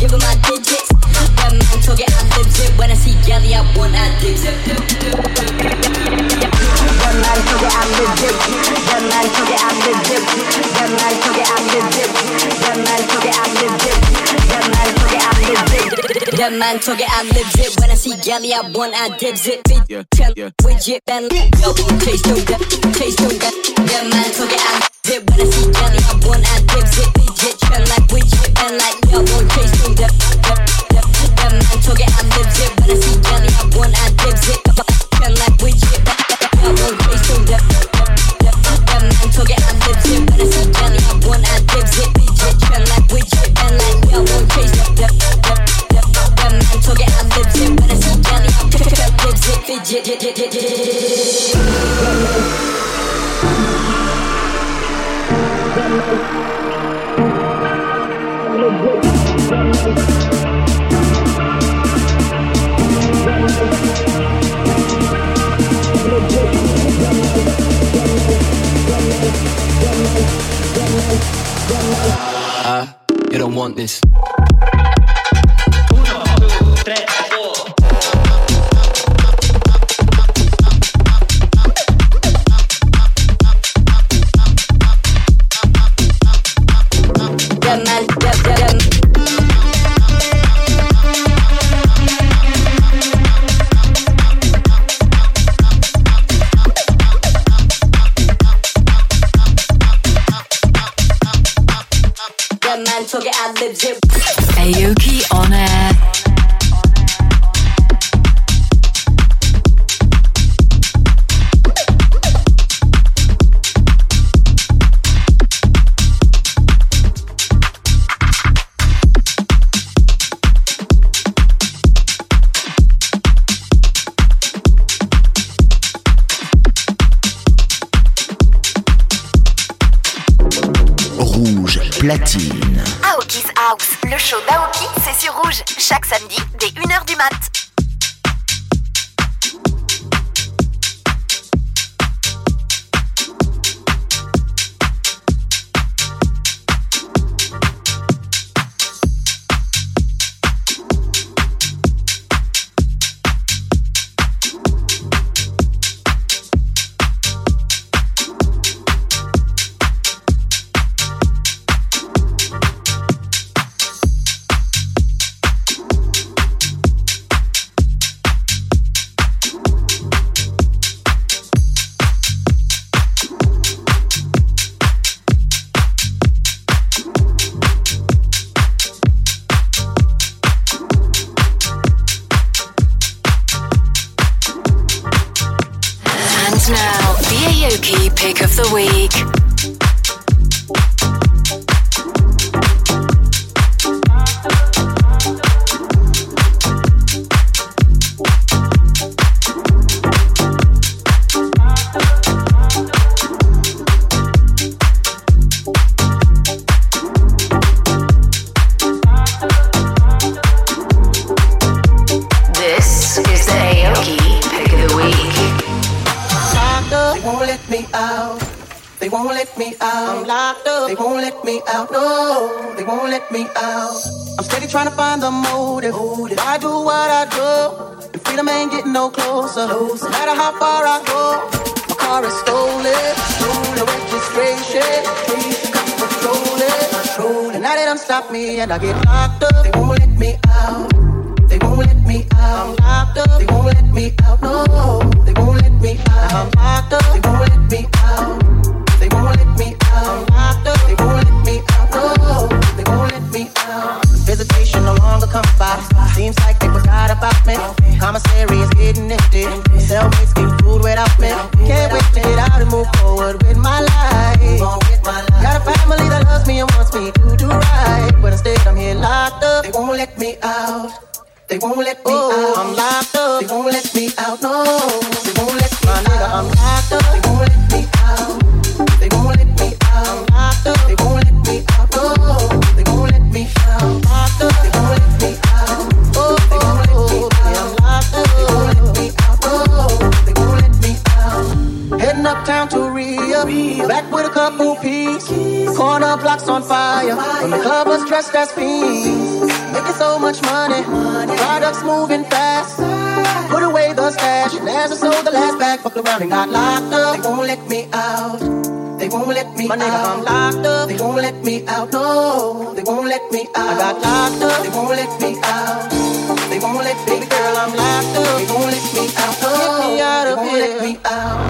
give him my digits. That man talk it, I it. When I see Gally, I want I digs. That man it, I it. That man talk it, I it. That man it. Galley, I want, I dibs it. Bitch, yeah, yeah. widget, then yo, taste no that, taste no that. Yeah, man, so get I dip when I see Galley, I want, I dibs it. Bitch, trend like widget, and like yo, taste no that. Yeah, man, so get I lives it when I see Galley, I want, I dibs it. Trend like widget, yo, taste no that. Fidget. Ah, you don't want this. Aoki on air. Platine. Show d'Aoki, c'est sur Rouge, chaque samedi the motive. I do what I do. And freedom ain't getting no closer. No matter how far I go, my car is stolen. Stolen registration. Cops patrolling. And now they don't stop me and I get locked up. They won't let me out. They won't let me out. I'm locked up. They won't let me out. No, they won't let me out. I'm locked up. They won't let me out. They won't let me out. I'm locked up. They won't let me out. No. Visitation no longer comes by. Seems like they forgot about me. Commissary is getting empty. Cellmates getting food without me. Can't wait to get out and move forward with my life. Got a family that loves me and wants me to do right. But instead I'm here locked up. They won't let me out. They won't let me oh, out. I'm locked up. They won't let me out. No, they won't let me out. Nigga, I'm locked up. Back with a couple peas. Corner blocks on fire, when the club was dressed as fiends. Making so much money, products moving fast. Put away the stash, and as I sold the last bag, fucked around and got locked up. They won't let me out. They won't let me My nigga, out. I'm locked up. They won't let me out. No, they won't let me out. I got locked up. They won't let me out. They won't let me, girl, I'm locked up. They won't let me out. No, get me out of they won't let me out.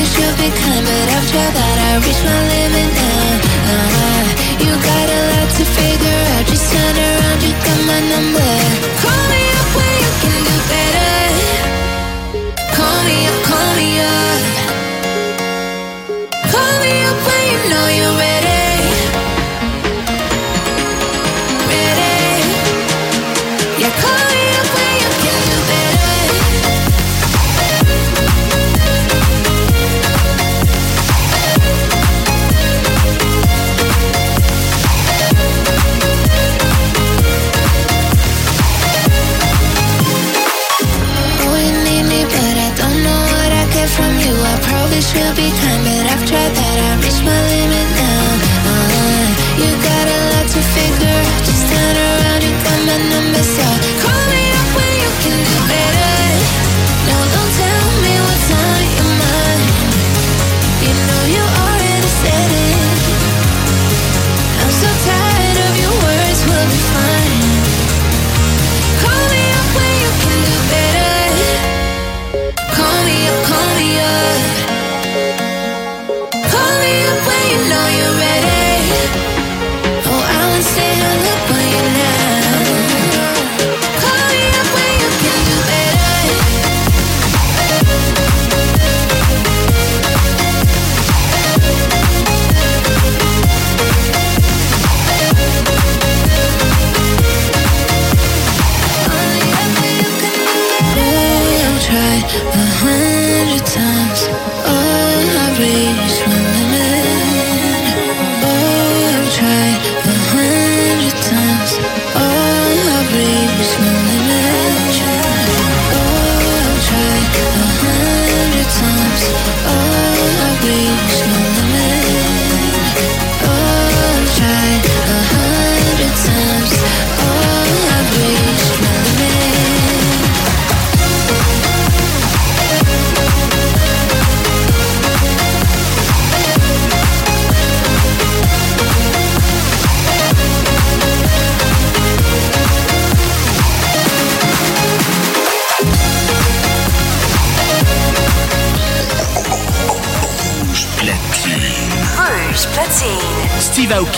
we should be kind, but after that I reach my limit now. Uh, You got a lot to figure out, just turn around, you got my number. Call me.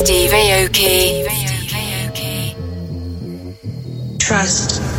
Steve Aoki. Steve Aoki. Trust.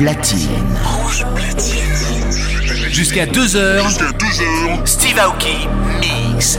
Platine. Jusqu'à 2h. Jusqu'à 2h. Steve Aoki Mix.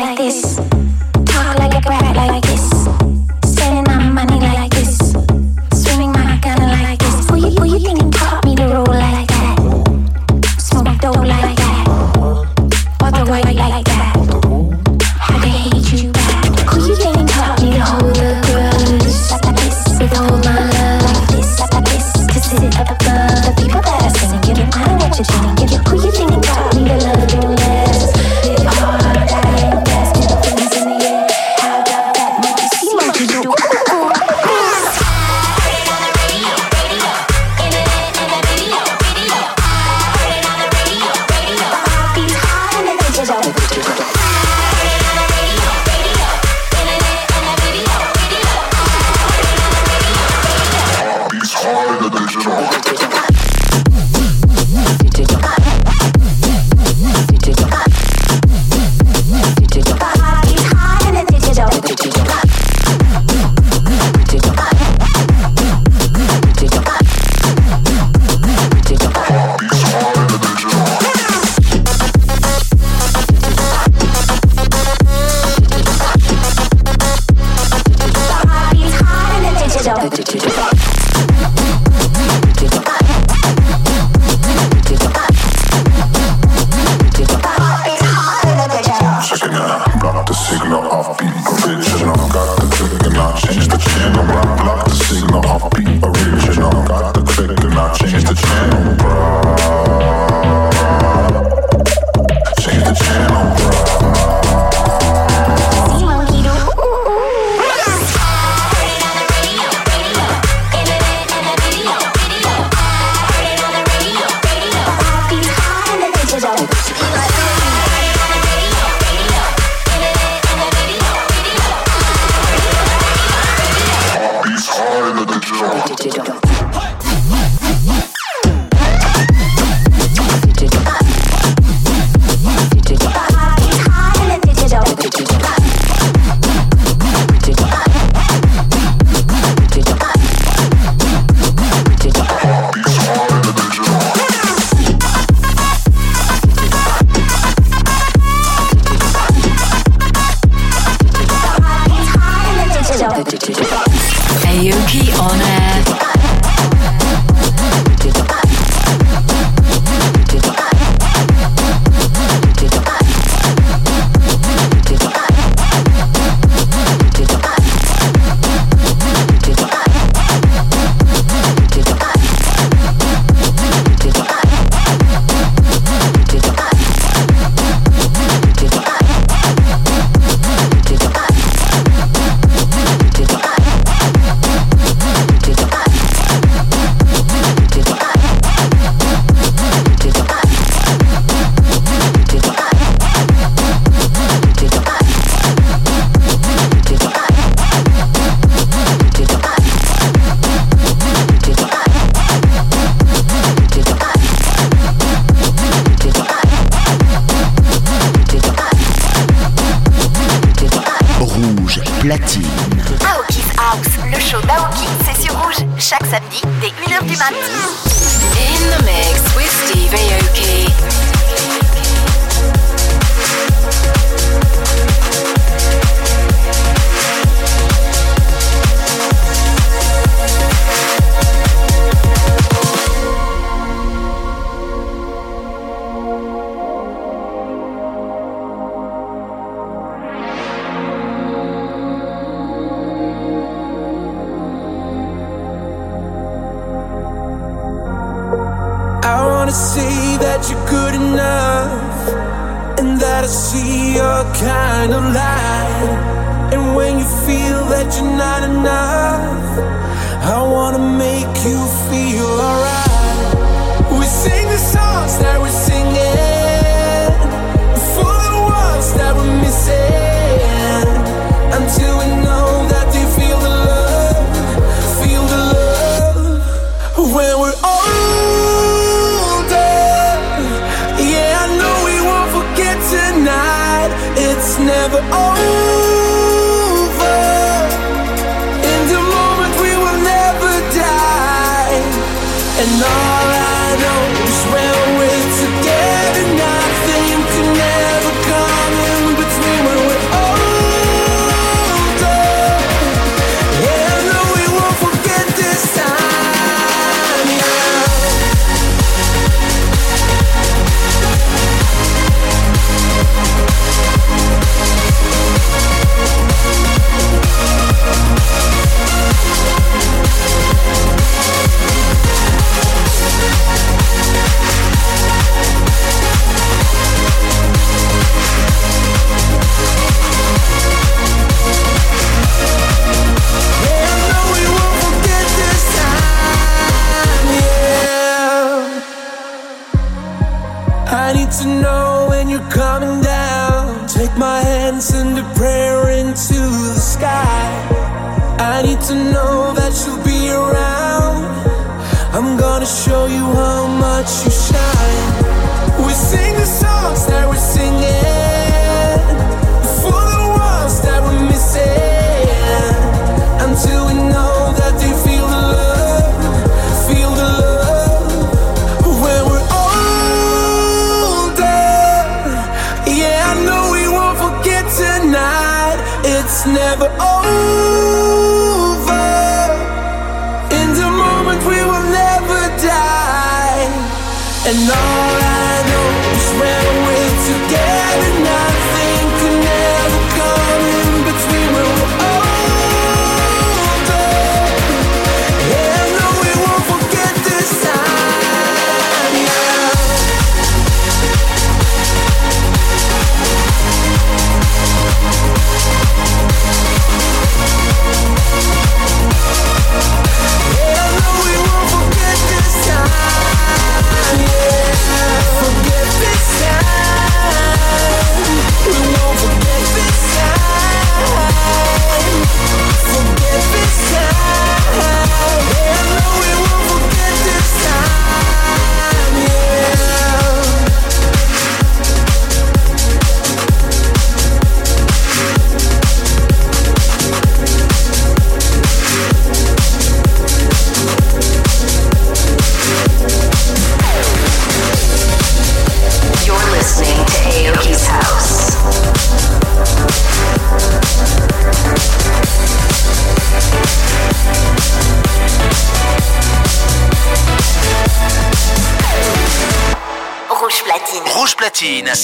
Like this? Talk like like this. My money like this. My gun like this. Who you, who you think taught me to roll like that? Smoke like that. Like that. How they hate you back. Who you think taught me to hold a like this? With all my love this, it, thinking. to say that you're good enough and that I see your kind of light. And when you feel that you're not enough, I want to make you feel alright. We sing the songs that we're singing for the ones that we're missing until we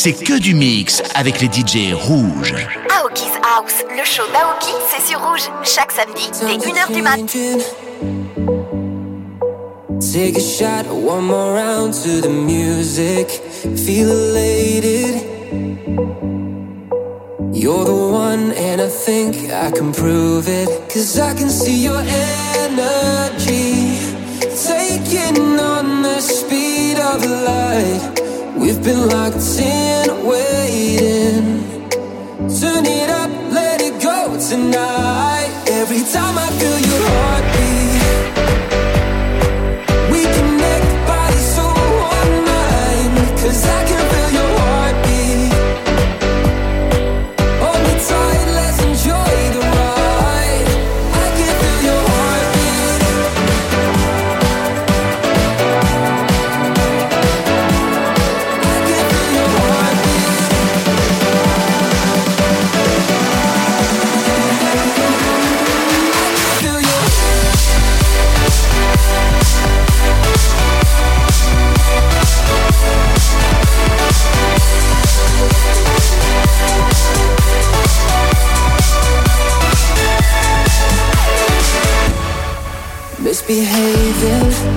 c'est que du mix avec les DJ rouges. Aoki's House, le show d'Aoki, c'est sur rouge. Chaque samedi, dès 1h du mat. Take a shot, one more round to the music. Feel elated. You're the one, and I think I can prove it. Cause I can see your energy taking on the speed of light. We've been locked in, waiting. Turn it up, let it go tonight. Every time I feel your heart. Misbehaving.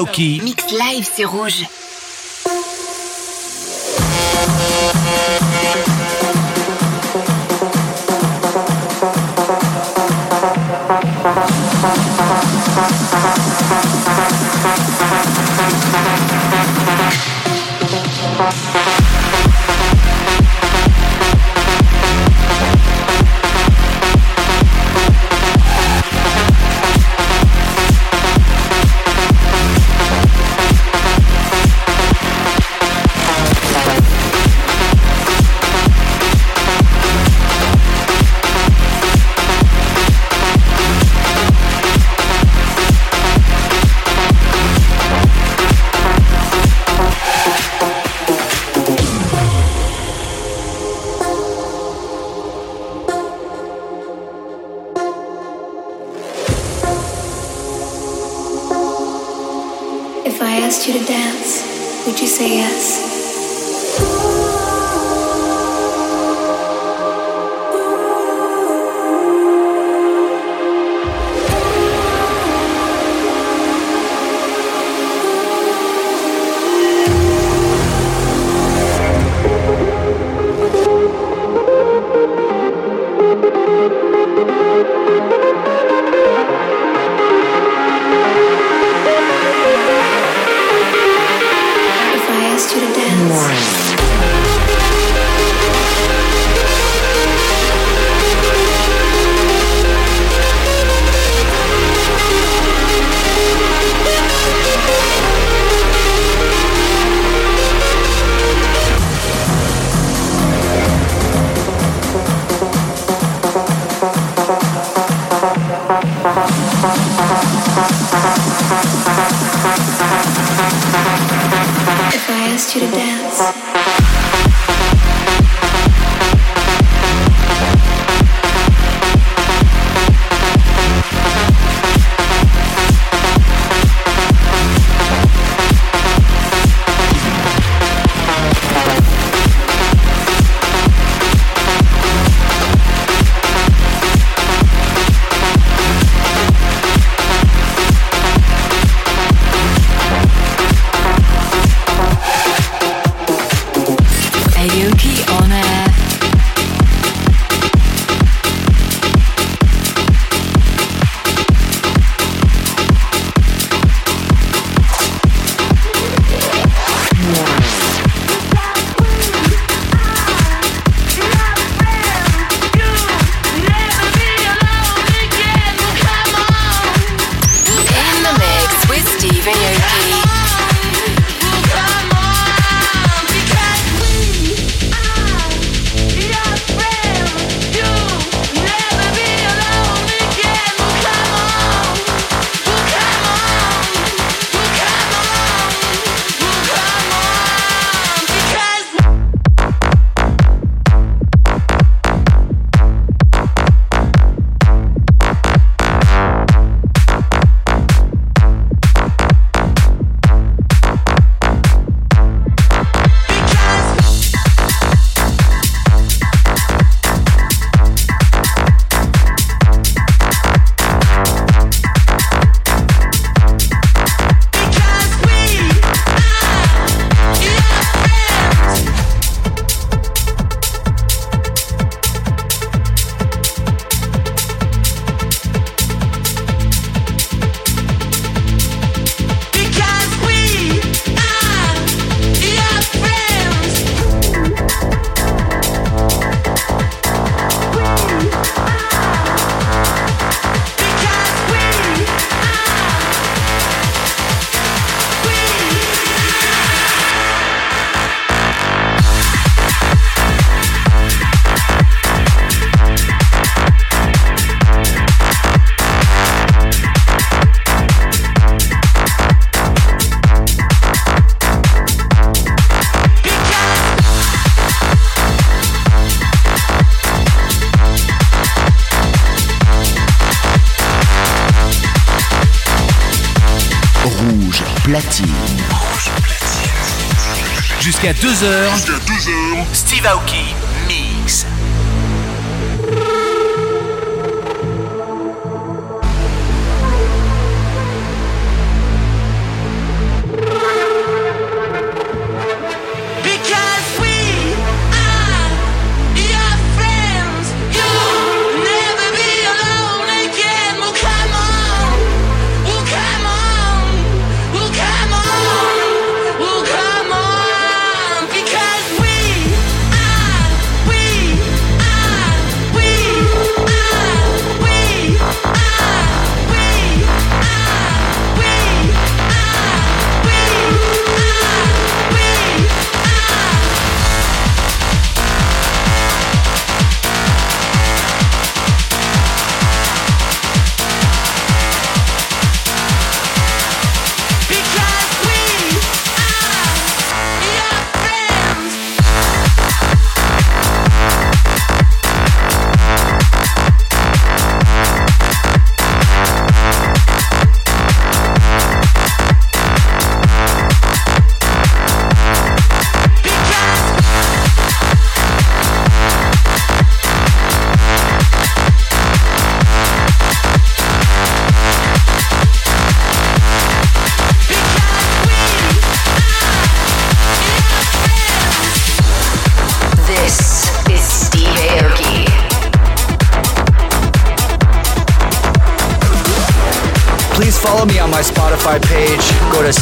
Aoki. Mix live, c'est rouge.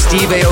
Steve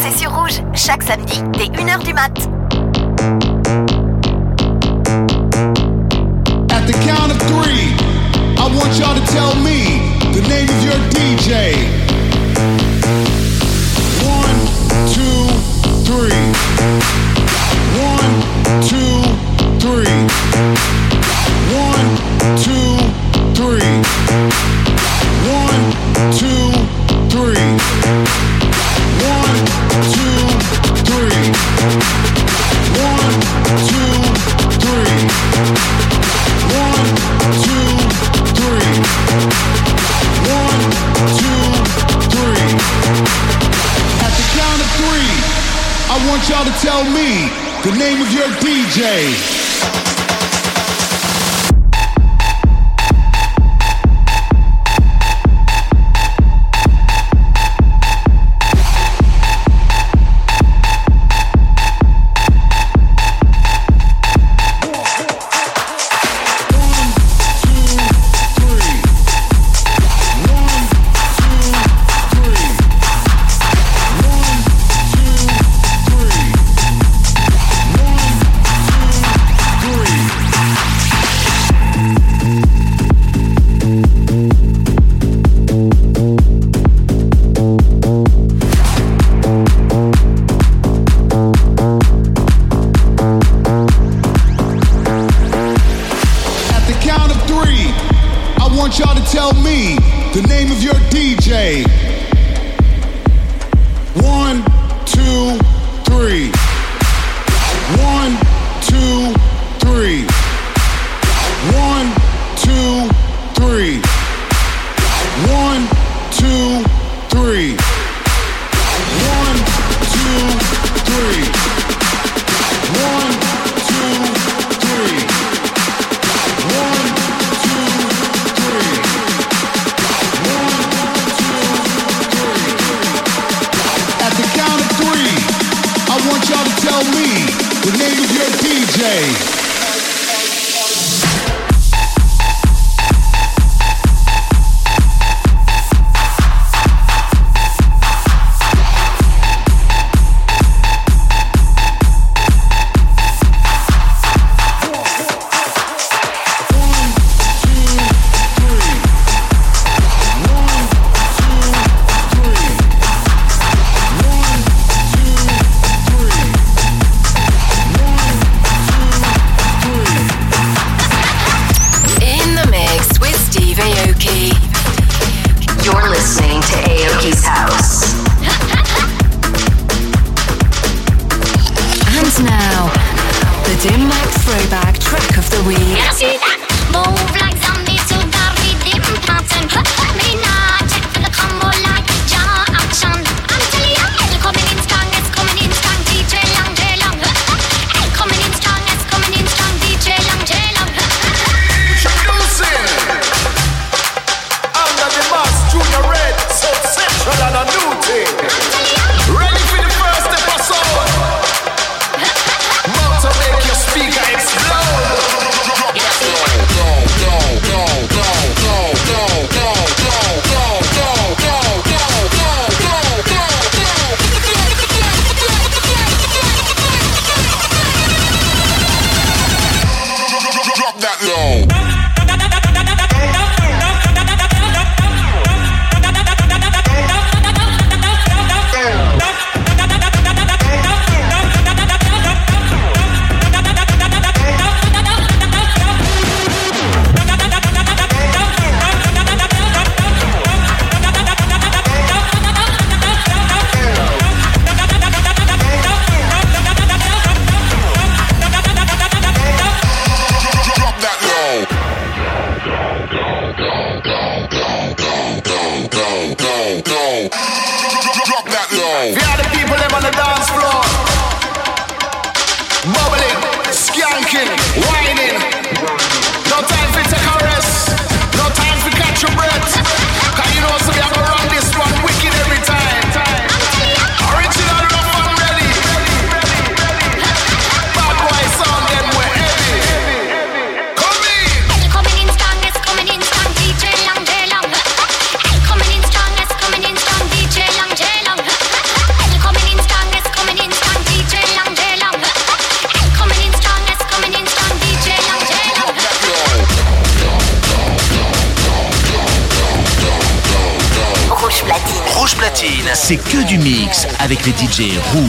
c'est sur Rouge, chaque samedi dès 1h du mat. At the count of three, I want y'all to tell me the name of your DJ. One, two, three. One, two, three. One, two, three. One, two, three. I want y'all to tell me the name of your DJ. 解放